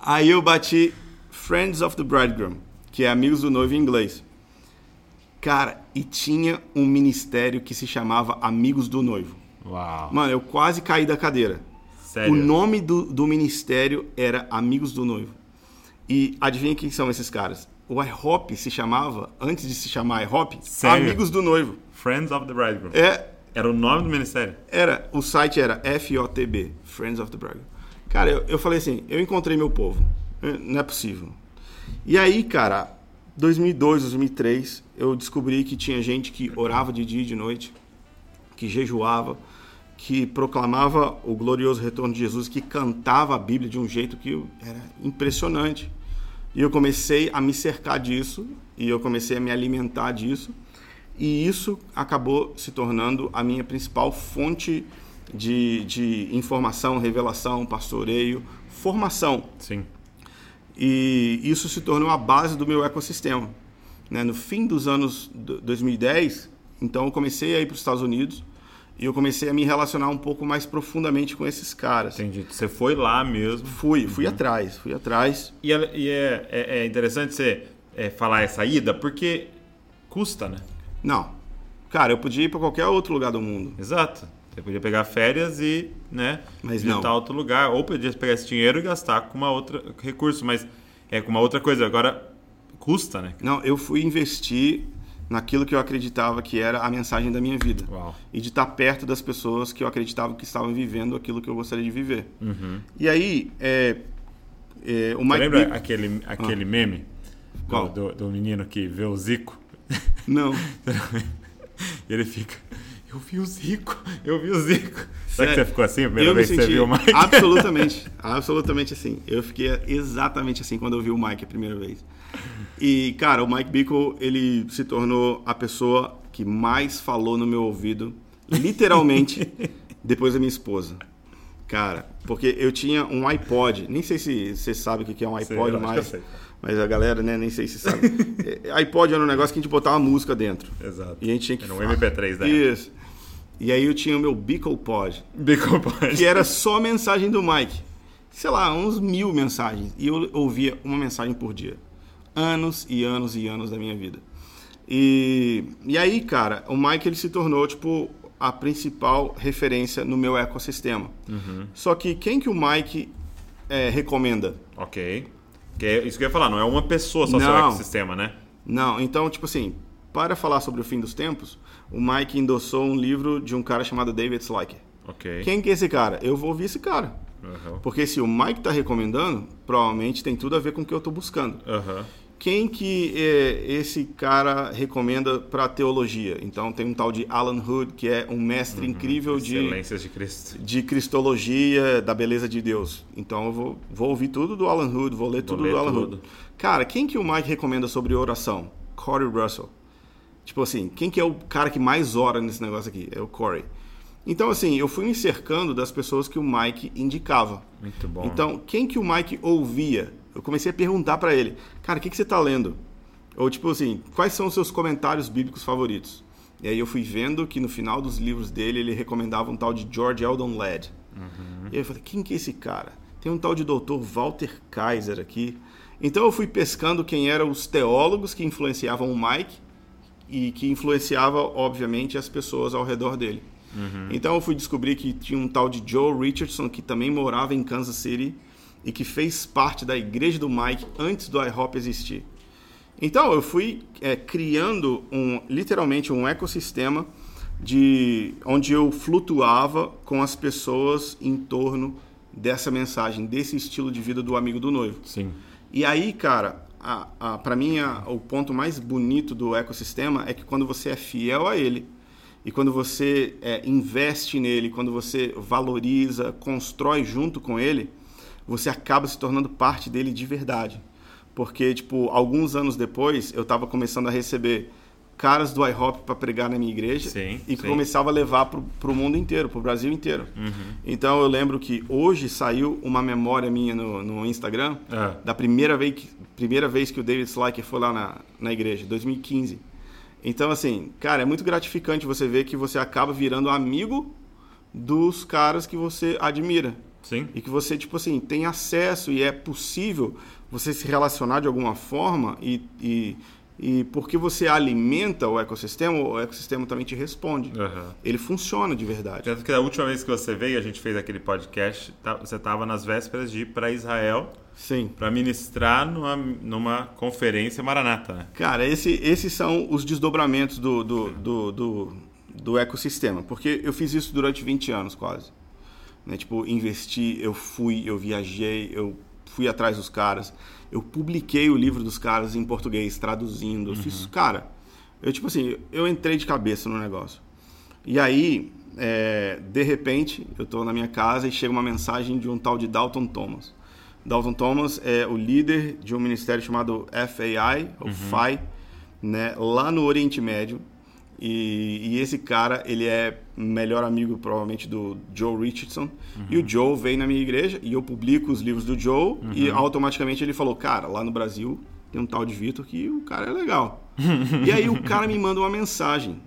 Aí eu bati Friends of the Bridegroom, que é Amigos do Noivo em inglês. Cara, e tinha um ministério que se chamava Amigos do Noivo. Uau. Mano, eu quase caí da cadeira. Sério. O nome do, do ministério era Amigos do Noivo. E adivinha quem são esses caras? O IHOP se chamava, antes de se chamar IHOP, Sério? Amigos do Noivo. Friends of the Bridegroom. É, Era o nome do ministério? era, o site era FOTB, Friends of the Bridegroom. Cara, eu, eu falei assim, eu encontrei meu povo. Não é possível. E aí, cara, 2002, 2003, eu descobri que tinha gente que orava de dia e de noite, que jejuava, que proclamava o glorioso retorno de Jesus, que cantava a Bíblia de um jeito que era impressionante. E eu comecei a me cercar disso, e eu comecei a me alimentar disso, e isso acabou se tornando a minha principal fonte de, de informação, revelação, pastoreio, formação. Sim. E isso se tornou a base do meu ecossistema. Né? No fim dos anos 2010, então eu comecei a ir para os Estados Unidos e eu comecei a me relacionar um pouco mais profundamente com esses caras. Entendi. Você foi lá mesmo. Fui, fui uhum. atrás, fui atrás. E, é, e é, é, é, interessante você é, falar essa ida, porque custa, né? Não. Cara, eu podia ir para qualquer outro lugar do mundo. Exato. Você podia pegar férias e, né, mas visitar outro lugar. Ou podia pegar esse dinheiro e gastar com uma outra recurso, mas é com uma outra coisa. Agora, custa, né? Não, eu fui investir naquilo que eu acreditava que era a mensagem da minha vida. Uau. E de estar perto das pessoas que eu acreditava que estavam vivendo aquilo que eu gostaria de viver. Uhum. E aí, é, é, o Mike lembra aquele, aquele ah. meme do, do, do, menino que vê o Zico? Não. ele fica... Eu vi o Zico, eu vi o Zico. Será que você ficou assim a primeira eu vez que você viu o Mike? Absolutamente, absolutamente assim. Eu fiquei exatamente assim quando eu vi o Mike a primeira vez. E, cara, o Mike Bickle, ele se tornou a pessoa que mais falou no meu ouvido, literalmente, depois da minha esposa. Cara, porque eu tinha um iPod, nem sei se você sabe o que é um iPod, sei, mas, mas a galera, né, nem sei se sabe. É, iPod era um negócio que a gente botava música dentro. Exato. E a gente tinha que. Era um MP3 né? Isso. E aí eu tinha o meu Bickle Pod. Bickle Pod. Que era só mensagem do Mike. Sei lá, uns mil mensagens. E eu ouvia uma mensagem por dia anos e anos e anos da minha vida. E, e aí, cara, o Mike ele se tornou, tipo, a principal referência no meu ecossistema. Uhum. Só que quem que o Mike é, recomenda? Ok. Que é isso que eu ia falar, não é uma pessoa só não, seu ecossistema, né? Não, então, tipo assim, para falar sobre o fim dos tempos, o Mike endossou um livro de um cara chamado David Slyker. Ok. Quem que é esse cara? Eu vou ouvir esse cara. Uhum. Porque se o Mike está recomendando, provavelmente tem tudo a ver com o que eu estou buscando. Uhum quem que é, esse cara recomenda para teologia? Então tem um tal de Alan Hood, que é um mestre uhum, incrível de de Cristo. de cristologia da beleza de Deus. Então eu vou, vou ouvir tudo do Alan Hood, vou ler vou tudo ler do Alan tudo. Hood. Cara, quem que o Mike recomenda sobre oração? Corey Russell. Tipo assim, quem que é o cara que mais ora nesse negócio aqui? É o Corey. Então, assim, eu fui me cercando das pessoas que o Mike indicava. Muito bom. Então, quem que o Mike ouvia? Eu comecei a perguntar para ele, cara, o que, que você está lendo? Ou tipo assim, quais são os seus comentários bíblicos favoritos? E aí eu fui vendo que no final dos livros dele ele recomendava um tal de George Eldon Ladd. Uhum. E aí eu falei, quem que é esse cara? Tem um tal de doutor Walter Kaiser aqui. Então eu fui pescando quem eram os teólogos que influenciavam o Mike e que influenciava, obviamente, as pessoas ao redor dele. Uhum. Então eu fui descobrir que tinha um tal de Joe Richardson que também morava em Kansas City e que fez parte da igreja do Mike antes do iHop existir. Então eu fui é, criando um, literalmente um ecossistema de onde eu flutuava com as pessoas em torno dessa mensagem, desse estilo de vida do amigo do noivo. Sim. E aí, cara, para mim a, o ponto mais bonito do ecossistema é que quando você é fiel a ele e quando você é, investe nele, quando você valoriza, constrói junto com ele, você acaba se tornando parte dele de verdade. Porque, tipo, alguns anos depois, eu estava começando a receber caras do iHop para pregar na minha igreja sim, e sim. começava a levar para o mundo inteiro, para o Brasil inteiro. Uhum. Então eu lembro que hoje saiu uma memória minha no, no Instagram é. da primeira vez, que, primeira vez que o David Slacker foi lá na, na igreja, 2015. Então, assim, cara, é muito gratificante você ver que você acaba virando amigo dos caras que você admira. Sim. E que você, tipo assim, tem acesso e é possível você se relacionar de alguma forma e, e, e porque você alimenta o ecossistema, o ecossistema também te responde. Uhum. Ele funciona de verdade. Tanto que a última vez que você veio, a gente fez aquele podcast, tá, você estava nas vésperas de ir para Israel. Sim. Para ministrar numa, numa conferência maranata, né? Cara, esse, esses são os desdobramentos do, do, do, do, do ecossistema. Porque eu fiz isso durante 20 anos quase. Né? Tipo, investi, eu fui, eu viajei, eu fui atrás dos caras. Eu publiquei o livro dos caras em português, traduzindo. Eu uhum. fiz, cara, eu tipo assim, eu entrei de cabeça no negócio. E aí, é, de repente, eu estou na minha casa e chega uma mensagem de um tal de Dalton Thomas. Dalton Thomas é o líder de um ministério chamado FAI, ou FAI, né, lá no Oriente Médio. E, e, esse cara, ele é melhor amigo, provavelmente, do Joe Richardson. Uhum. E o Joe veio na minha igreja e eu publico os livros do Joe. Uhum. E automaticamente ele falou: Cara, lá no Brasil tem um tal de Vitor que o cara é legal. e aí o cara me manda uma mensagem.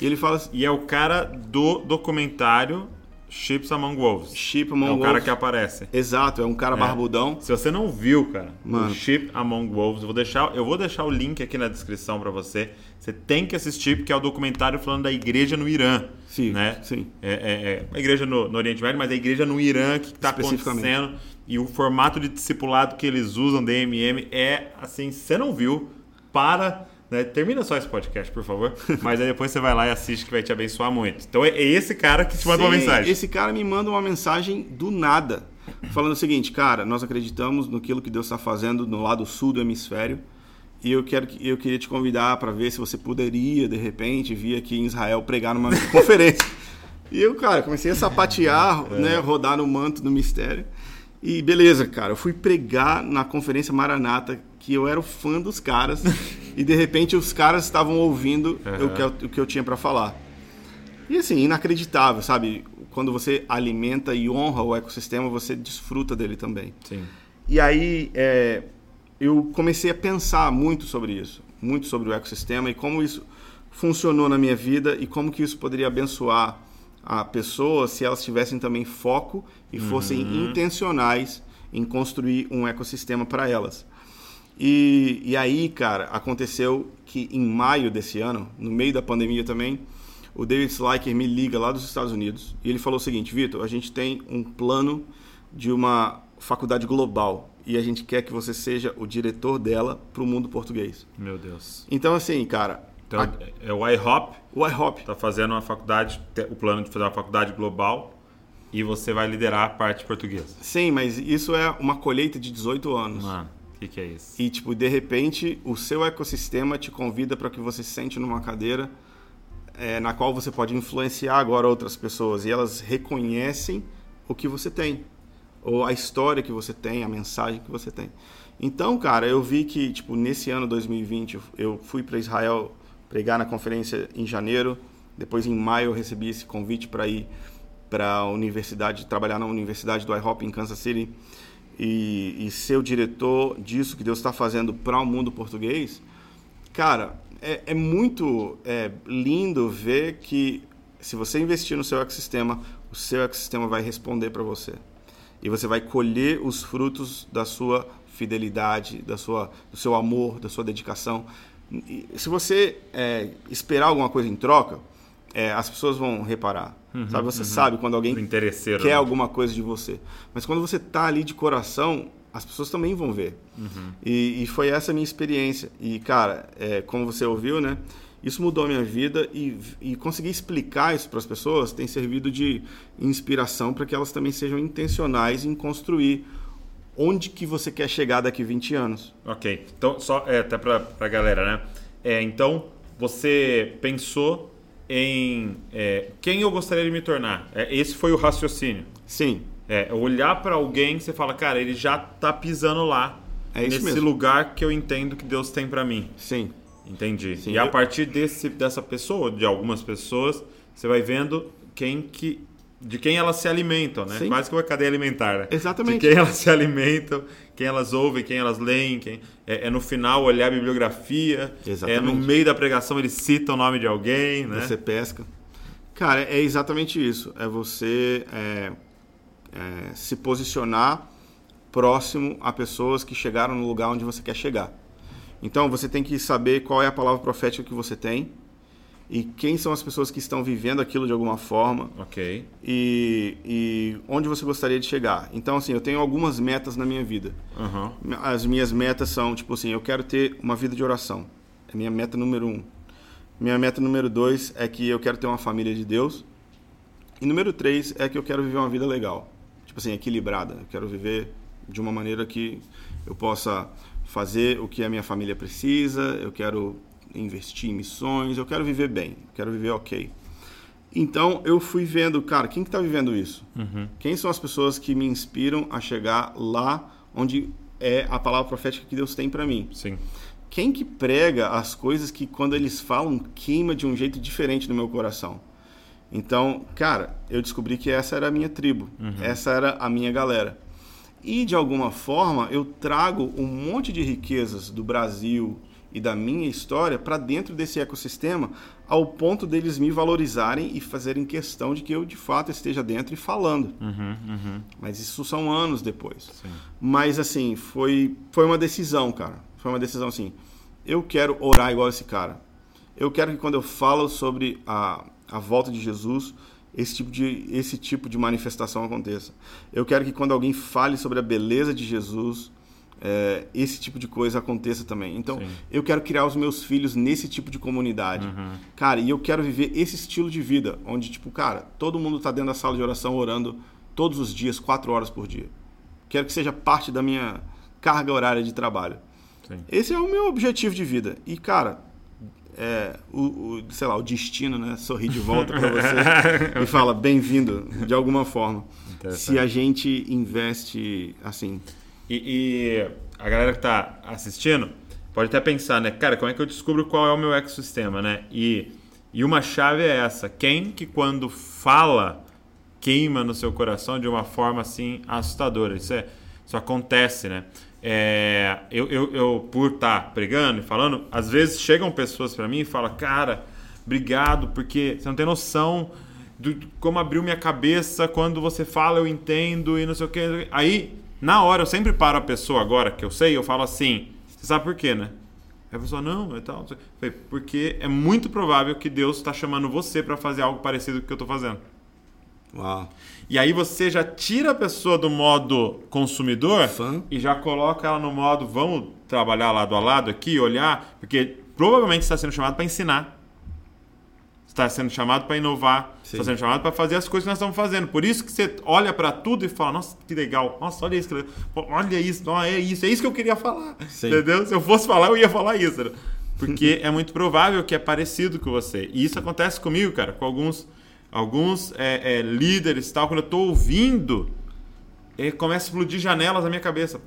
E ele fala assim, E é o cara do documentário Ships Among Wolves. Ship Among é o Wolves. cara que aparece. Exato, é um cara É. barbudão. Se você não viu, cara, Mano. o Ship Among Wolves, eu vou deixar, eu vou deixar o link aqui na descrição pra você. Você tem que assistir porque é o documentário falando da igreja no Irã, Sim, né? sim. É, é- é a igreja no, no Oriente Médio, mas a igreja no Irã que está acontecendo e o formato de discipulado que eles usam DMM é assim, você não viu, para, né? termina só esse podcast, por favor, mas aí depois você vai lá e assiste que vai te abençoar muito. Então é esse cara que te manda uma Sim, mensagem. Esse cara me manda uma mensagem do nada, falando o seguinte, cara, nós acreditamos no que Deus está fazendo no lado sul do hemisfério e eu quero que- eu queria te convidar para ver se você poderia de repente vir aqui em Israel pregar numa conferência. E eu, cara, comecei a sapatear, É. né, rodar no manto do mistério. E beleza, cara, eu fui pregar na conferência Maranata, que eu era o fã dos caras, e de repente os caras estavam ouvindo Aham. o, que eu, o que eu tinha para falar. E assim, inacreditável, sabe? Quando você alimenta e honra o ecossistema, você desfruta dele também. Sim. E aí é, eu comecei a pensar muito sobre isso, muito sobre o ecossistema e como isso funcionou na minha vida e como que isso poderia abençoar a pessoa se elas tivessem também foco e fossem intencionais em construir um ecossistema para elas. E, e aí, cara, aconteceu que em maio desse ano, no meio da pandemia também, o David Slyker me liga lá dos Estados Unidos e ele falou o seguinte: Vitor, a gente tem um plano de uma faculdade global e a gente quer que você seja o diretor dela para o mundo português. Meu Deus. Então, assim, cara, Então, a- é o iHop, o iHop. tá fazendo uma faculdade, o plano de fazer uma faculdade global e você vai liderar a parte portuguesa. Sim, mas isso é uma colheita de 18 anos. Mano, o que, que é isso? E, tipo, de repente, o seu ecossistema te convida para que você se sente numa cadeira é, na qual você pode influenciar agora outras pessoas. E elas reconhecem o que você tem. Ou a história que você tem, a mensagem que você tem. Então, cara, eu vi que, tipo, nesse ano 2020, eu- eu fui para Israel pregar na conferência em janeiro. Depois, em maio, eu recebi esse convite para ir para a universidade, trabalhar na universidade do IHOP em Kansas City e, e ser o diretor disso que Deus está fazendo para o mundo português, cara, é, é muito é, lindo ver que se você investir no seu ecossistema, o seu ecossistema vai responder para você. E você vai colher os frutos da sua fidelidade, da sua, do seu amor, da sua dedicação. E se você é, esperar alguma coisa em troca, é, as pessoas vão reparar. sabe? Você sabe quando alguém quer né? alguma coisa de você. Mas quando você tá ali de coração, as pessoas também vão ver. E, e foi essa a minha experiência. E, cara, é, como você ouviu, né? Isso mudou a minha vida e, e conseguir explicar isso para as pessoas tem servido de inspiração para que elas também sejam intencionais em construir onde que você quer chegar daqui 20 anos. Ok. Então, só é, até pra, pra galera, né? É, então, você pensou em é, quem eu gostaria de me tornar. É, esse foi o raciocínio. Sim, É, olhar pra alguém que você fala, cara, ele já tá pisando lá. É isso nesse mesmo. lugar que eu entendo que Deus tem pra mim. sim. Entendi. Sim, e a partir desse, dessa pessoa, de algumas pessoas, você vai vendo quem que. De quem elas se alimentam, né? Sim. Quase que uma cadeia alimentar, né? Exatamente. De quem elas se alimentam, quem elas ouvem, quem elas leem. Quem... É, é no final olhar a bibliografia. É Exatamente. no meio da pregação eles citam o nome de alguém, né? Você pesca. Cara, é exatamente isso. É você é, é, se posicionar próximo a pessoas que chegaram no lugar onde você quer chegar. Então você tem que saber qual é a palavra profética que você tem e quem são as pessoas que estão vivendo aquilo de alguma forma Ok. e, e onde você gostaria de chegar. Então, assim, eu tenho algumas metas na minha vida. Aham. As minhas metas são, tipo assim, eu quero ter uma vida de oração. É minha meta número um. Minha meta número dois é que eu quero ter uma família de Deus. E número três é que eu quero viver uma vida legal. Tipo assim, equilibrada. Eu quero viver de uma maneira que eu possa fazer o que a minha família precisa, eu quero investir em missões, eu quero viver bem, quero viver ok. Então eu fui vendo, cara, quem que tá vivendo isso? Uhum. Quem são as pessoas que me inspiram a chegar lá onde é a palavra profética que Deus tem para mim? Sim. Quem que prega as coisas que quando eles falam queima de um jeito diferente no meu coração? Então, cara, eu descobri que essa era a minha tribo, essa era a minha galera. E de alguma forma eu trago um monte de riquezas do Brasil e da minha história para dentro desse ecossistema, ao ponto deles me valorizarem e fazerem questão de que eu de fato esteja dentro e falando. Uhum, uhum. Mas isso são anos depois. Sim. Mas assim, foi, foi uma decisão, cara. Foi uma decisão assim. Eu quero orar igual esse cara. Eu quero que quando eu falo sobre a, a volta de Jesus, esse tipo, de, esse tipo de manifestação aconteça. Eu quero que quando alguém fale sobre a beleza de Jesus, é, esse tipo de coisa aconteça também. Então, Sim. eu quero criar os meus filhos nesse tipo de comunidade. Uhum. Cara, e eu quero viver esse estilo de vida, onde, tipo, cara, todo mundo tá dentro da sala de oração orando todos os dias, quatro horas por dia. Quero que seja parte da minha carga horária de trabalho. Sim. Esse é o meu objetivo de vida. E, cara, é, o, o- sei lá, o destino, né? Sorri de volta para você e fala bem-vindo, de alguma forma. Se a gente investe assim. E, e a galera que tá assistindo pode até pensar, né? Cara, como é que eu descubro qual é o meu ecossistema, né? E, e uma chave é essa. Quem que quando fala queima no seu coração de uma forma assim assustadora? Isso, é, isso acontece, né? É, eu, eu, eu, por estar pregando e falando, às vezes chegam pessoas para mim e falam, cara, obrigado, porque você não tem noção do como abriu minha cabeça quando você fala, eu entendo e não sei o que. Aí, na hora, eu sempre paro a pessoa agora que eu sei, eu falo assim, você sabe por quê, né? Aí a pessoa, não, é tal. falei, Porque é muito provável que Deus está chamando você para fazer algo parecido com o que eu estou fazendo. Uau. E aí você já tira a pessoa do modo consumidor Fã. e já coloca ela no modo vamos trabalhar lado a lado aqui, olhar, porque provavelmente está sendo chamado para ensinar. Está sendo chamado para inovar, Sim. está sendo chamado para fazer as coisas que nós estamos fazendo. Por isso que você olha para tudo e fala: "Nossa, que legal. Nossa, olha isso, olha isso, ó, é isso, é isso que eu queria falar". Sim. Entendeu? Se eu fosse falar, eu ia falar isso. né? Porque é muito provável que é parecido com você. E isso acontece comigo, cara, com alguns alguns é, é, líderes e tal, quando eu tô ouvindo, é, começa a explodir janelas na minha cabeça.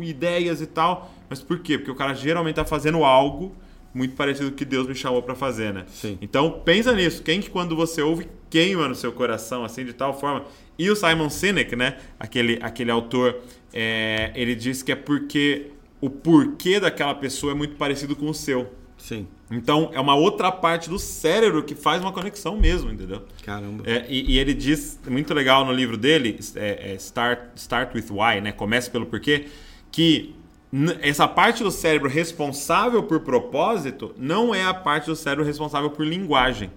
Ideias e tal. Mas por quê? Porque o cara geralmente tá fazendo algo muito parecido com o que Deus me chamou para fazer, né? Sim. Então pensa nisso. Quem que quando você ouve queima no seu coração assim de tal forma? E o Simon Sinek, né? Aquele aquele autor, é, ele diz que é porque o porquê daquela pessoa é muito parecido com o seu. Sim. Então é uma outra parte do cérebro que faz uma conexão mesmo, entendeu? Caramba. É, e, e ele diz, muito legal no livro dele, é, é Start, Start with Why, né? Comece pelo porquê, que essa parte do cérebro responsável por propósito não é a parte do cérebro responsável por linguagem.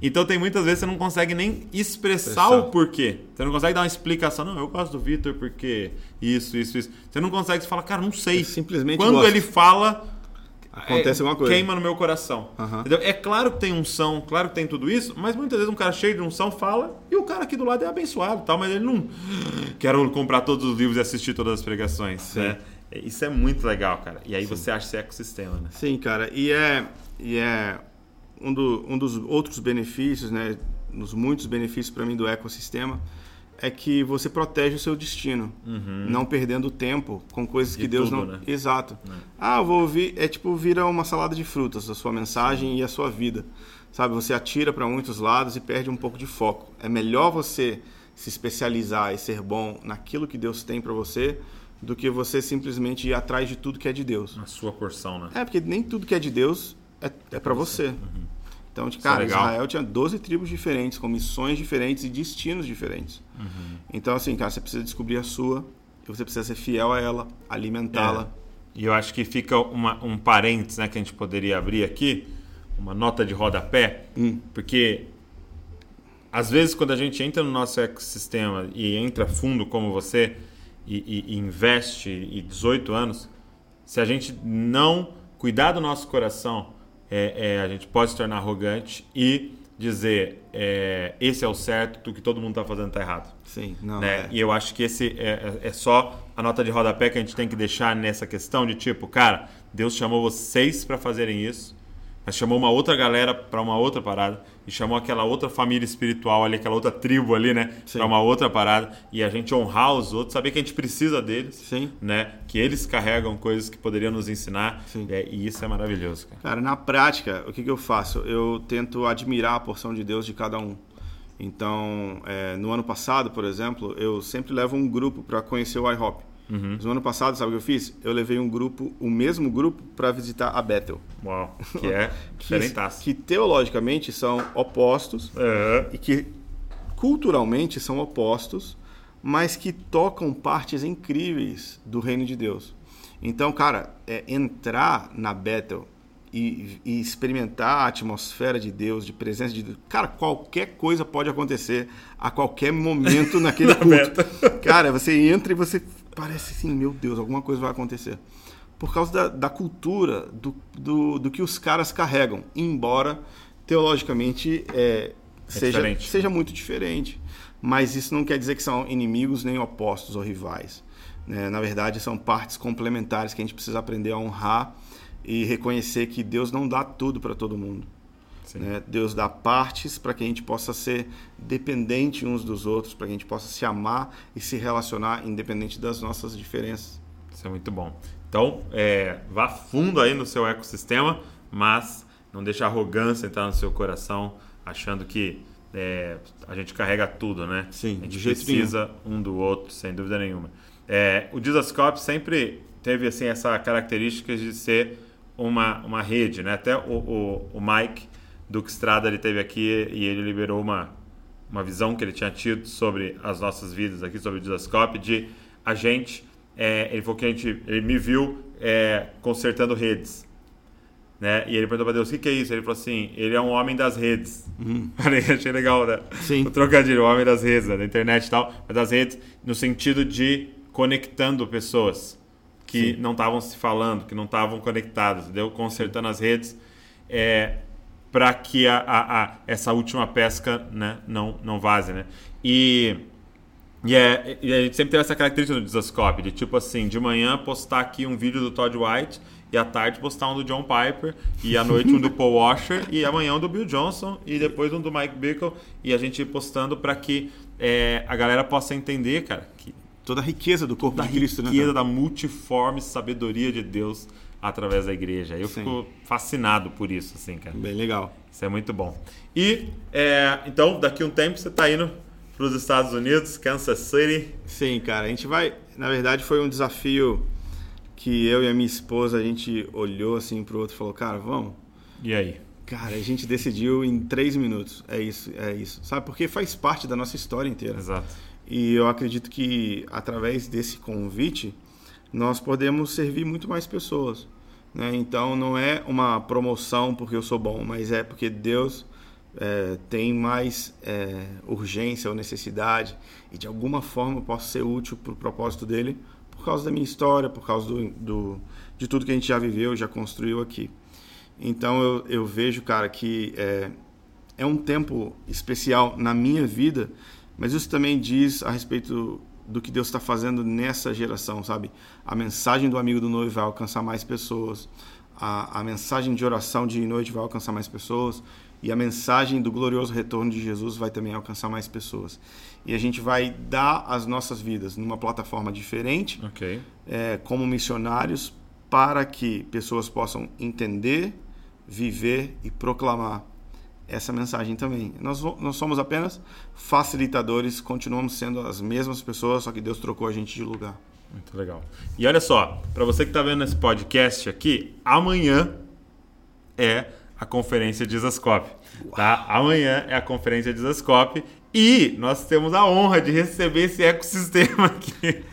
Então tem muitas vezes você não consegue nem expressar, Expressar. o porquê. Você não consegue dar uma explicação. Não, eu gosto do Vitor porque isso, isso, isso. Você não consegue você fala, cara, não sei. Eu simplesmente Quando gosto. ele fala, Acontece é, alguma coisa. Queima no meu coração. É claro que tem unção, claro que tem tudo isso, mas muitas vezes um cara cheio de unção fala e o cara aqui do lado é abençoado, tal, mas ele não quero comprar todos os livros e assistir todas as pregações. Sim. Né? Isso é muito legal, cara. E aí você acha esse ecossistema, né? Sim, cara. E é, e é um, do- um dos outros benefícios, né? Dos muitos benefícios para mim do ecossistema é que você protege o seu destino, não perdendo tempo com coisas que De Deus tudo, não. né? Exato. Ah, eu vou ouvir. É tipo vira uma salada de frutas a sua mensagem e a sua vida, sabe? Você atira para muitos lados e perde um pouco de foco. É melhor você se especializar e ser bom naquilo que Deus tem para você do que você simplesmente ir atrás de tudo que é de Deus. Na sua porção, né? É, porque nem tudo que é de Deus é, é para você. Então, de é cara, legal. Israel tinha 12 tribos diferentes, com missões diferentes e destinos diferentes. Uhum. Então, assim, cara, você precisa descobrir a sua e você precisa ser fiel a ela, alimentá-la. E eu acho que fica uma- um parênteses né, que a gente poderia abrir aqui, uma nota de rodapé, Hum. porque às vezes quando a gente entra no nosso ecossistema e entra fundo como você e, e- investe e 18 anos, se a gente não cuidar do nosso coração, é, é, a gente pode se tornar arrogante e dizer é, esse é o certo, o que todo mundo está fazendo está errado Sim, não, né? é. E eu acho que esse é, é- é só a nota de rodapé que a gente tem que deixar nessa questão de tipo, cara, Deus chamou vocês para fazerem isso, mas chamou uma outra galera para uma outra parada e chamou aquela outra família espiritual ali, aquela outra tribo ali, né, para uma outra parada e a gente honrar os outros, saber que a gente precisa deles, Sim. né, que eles carregam coisas que poderiam nos ensinar é, e isso é maravilhoso, cara. Cara, na prática, o que, que eu faço? Eu tento admirar a porção de Deus de cada um. Então, é, no ano passado, por exemplo, eu sempre levo um grupo para conhecer o IHOP. Mas no ano passado, sabe o que eu fiz? Eu levei um grupo, o mesmo grupo, para visitar a Bethel. Uau, que é Que, diferentaço. que teologicamente são opostos É. e que culturalmente são opostos, mas que tocam partes incríveis do reino de Deus. Então, cara, é entrar na Bethel e, e experimentar a atmosfera de Deus, de presença de Deus. Cara, qualquer coisa pode acontecer a qualquer momento naquele culto. Cara, você entra e você parece assim, meu Deus, alguma coisa vai acontecer. Por causa da, da cultura, do, do, do que os caras carregam. Embora, teologicamente, é, seja, diferente. seja muito diferente. Mas isso não quer dizer que são inimigos nem opostos ou rivais. né? Na verdade, são partes complementares que a gente precisa aprender a honrar e reconhecer que Deus não dá tudo para todo mundo. Né? Deus dá partes para que a gente possa ser dependente uns dos outros, para que a gente possa se amar e se relacionar independente das nossas diferenças. Isso é muito bom. Então, é, vá fundo aí no seu ecossistema, mas não deixe a arrogância entrar no seu coração, achando que é, a gente carrega tudo, né? Sim, a gente precisa um do outro, sem dúvida nenhuma. É, o Dizascope sempre teve assim essa característica de ser uma, uma rede, né? Até o, o, o Mike Duque Estrada ele teve aqui e ele liberou uma, uma visão que ele tinha tido sobre as nossas vidas aqui, sobre o Dizascope, de a gente, é, ele falou que a gente, ele me viu é, consertando redes. Né? E ele perguntou para Deus, o que, que é isso? Ele falou assim, ele é um homem das redes. Falei, achei legal, né? Sim. O trocadilho, o homem das redes, né? da internet e tal, mas das redes no sentido de conectando pessoas que Sim. não estavam se falando, que não estavam conectadas, entendeu? Consertando as redes é, para que a, a- a- essa última pesca né, não, não vaze, né? E, e, é, e a gente sempre teve essa característica no Disascope, de tipo assim, de manhã postar aqui um vídeo do Todd White e à tarde postar um do John Piper e à noite um do Paul Washer e amanhã um do Bill Johnson e depois um do Mike Bickle e a gente ir postando para que é, a galera possa entender, cara, que Toda a riqueza do corpo da de Cristo, né? riqueza cara? da multiforme sabedoria de Deus através da igreja. Eu Sim. fico fascinado por isso, assim, cara. Bem legal. Isso é muito bom. E, é, então, daqui a um tempo você está indo para os Estados Unidos, Kansas City. Sim, cara, a gente vai. Na verdade, foi um desafio que eu e a minha esposa a gente olhou assim pro outro e falou: Cara, vamos. E aí? Cara, a gente decidiu em três minutos. É isso, é isso. Sabe? Porque faz parte da nossa história inteira. Exato. E eu acredito que através desse convite nós podemos servir muito mais pessoas. Né? Então não é uma promoção porque eu sou bom, mas é porque Deus é, tem mais é, urgência ou necessidade e de alguma forma eu posso ser útil para o propósito dele por causa da minha história, por causa do, do, de tudo que a gente já viveu, já construiu aqui. Então eu, eu vejo, cara, que é, é um tempo especial na minha vida, mas isso também diz a respeito do que Deus está fazendo nessa geração, sabe? A mensagem do amigo do noivo vai alcançar mais pessoas, a, a mensagem de oração de noite vai alcançar mais pessoas, e a mensagem do glorioso retorno de Jesus vai também alcançar mais pessoas. E a gente vai dar as nossas vidas numa plataforma diferente, Ok. é, como missionários, para que pessoas possam entender, viver e proclamar essa mensagem também. Nós, nós somos apenas facilitadores, continuamos sendo as mesmas pessoas, só que Deus trocou a gente de lugar. Muito legal. E olha só, para você que está vendo esse podcast aqui, amanhã é a conferência Dizascope. Tá? Amanhã é a conferência Dizascope e nós temos a honra de receber esse ecossistema aqui.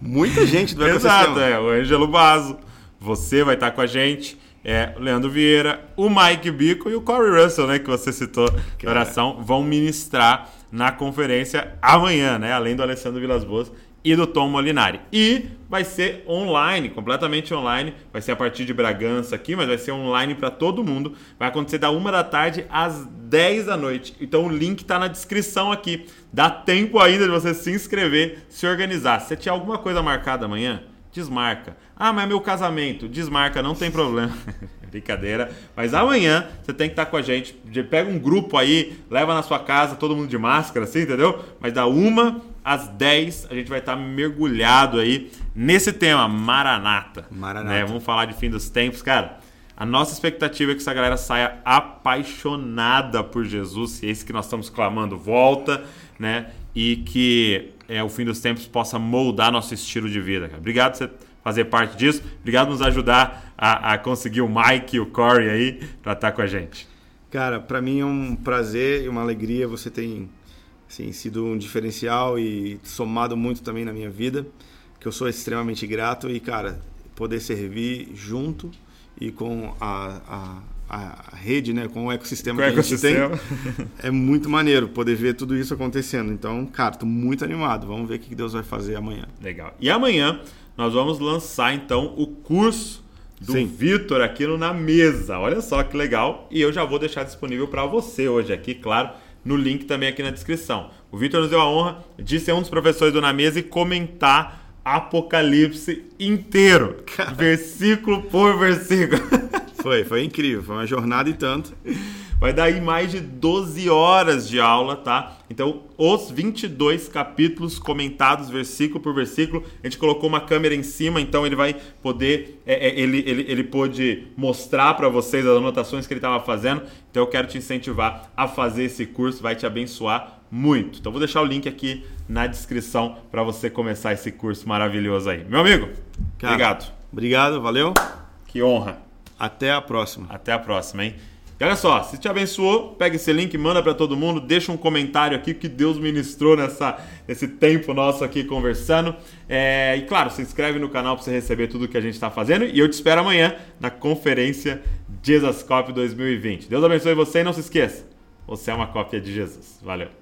Muita gente do Exato, ecossistema. é. O Ângelo Basso, você vai estar com a gente. É, o Leandro Vieira, o Mike Bico e o Corey Russell, né, que você citou na oração, vão ministrar na conferência amanhã, né? Além do Alessandro Vilas Boas e do Tom Molinari. E vai ser online, completamente online. Vai ser a partir de Bragança aqui, mas vai ser online para todo mundo. Vai acontecer da uma da tarde às 10 da noite. Então o link está na descrição aqui. Dá tempo ainda de você se inscrever, se organizar. Se você tiver alguma coisa marcada amanhã, desmarca. Ah, mas é meu casamento, desmarca, não tem problema. Brincadeira. Mas amanhã você tem que estar com a gente. Pega um grupo aí, leva na sua casa, todo mundo de máscara, assim, entendeu? Mas da uma às 10 a gente vai estar mergulhado aí nesse tema, Maranata. Maranata. Né? Vamos falar de fim dos tempos, cara. A nossa expectativa é que essa galera saia apaixonada por Jesus, se é isso que nós estamos clamando volta, né? E que é, o fim dos tempos possa moldar nosso estilo de vida. Cara. Obrigado por você fazer parte disso. Obrigado por nos ajudar a, a conseguir o Mike e o Corey aí para estar com a gente. Cara, para mim é um prazer e uma alegria. Você tem assim, sido um diferencial e somado muito também na minha vida, que eu sou extremamente grato e, cara, poder servir junto e com a, a, a rede, né, com o ecossistema com que a gente tem, é muito maneiro poder ver tudo isso acontecendo. Então, cara, tô muito animado. Vamos ver o que Deus vai fazer amanhã. Legal. E amanhã nós vamos lançar então o curso do Vitor aqui no Na Mesa. Olha só que legal. E eu já vou deixar disponível para você hoje aqui, claro, no link também aqui na descrição. O Vitor nos deu a honra de ser um dos professores do Na Mesa e comentar Apocalipse inteiro, Cara. versículo por versículo. Foi, foi incrível, foi uma jornada e tanto. Vai dar aí mais de 12 horas de aula, tá? Então, os 22 capítulos comentados versículo por versículo, a gente colocou uma câmera em cima, então ele vai poder, é, é, ele, ele, ele pôde mostrar para vocês as anotações que ele estava fazendo. Então, eu quero te incentivar a fazer esse curso, vai te abençoar muito. Então, vou deixar o link aqui na descrição para você começar esse curso maravilhoso aí. Meu amigo, Cara, obrigado. Obrigado, valeu. Que honra. Até a próxima. Até a próxima, hein? E olha só, se te abençoou, pega esse link, manda para todo mundo, deixa um comentário aqui que Deus ministrou nessa, nesse tempo nosso aqui conversando. É, e claro, se inscreve no canal para você receber tudo que a gente está fazendo. E eu te espero amanhã na conferência Jesus Cop 2020. Deus abençoe você e não se esqueça, você é uma cópia de Jesus. Valeu!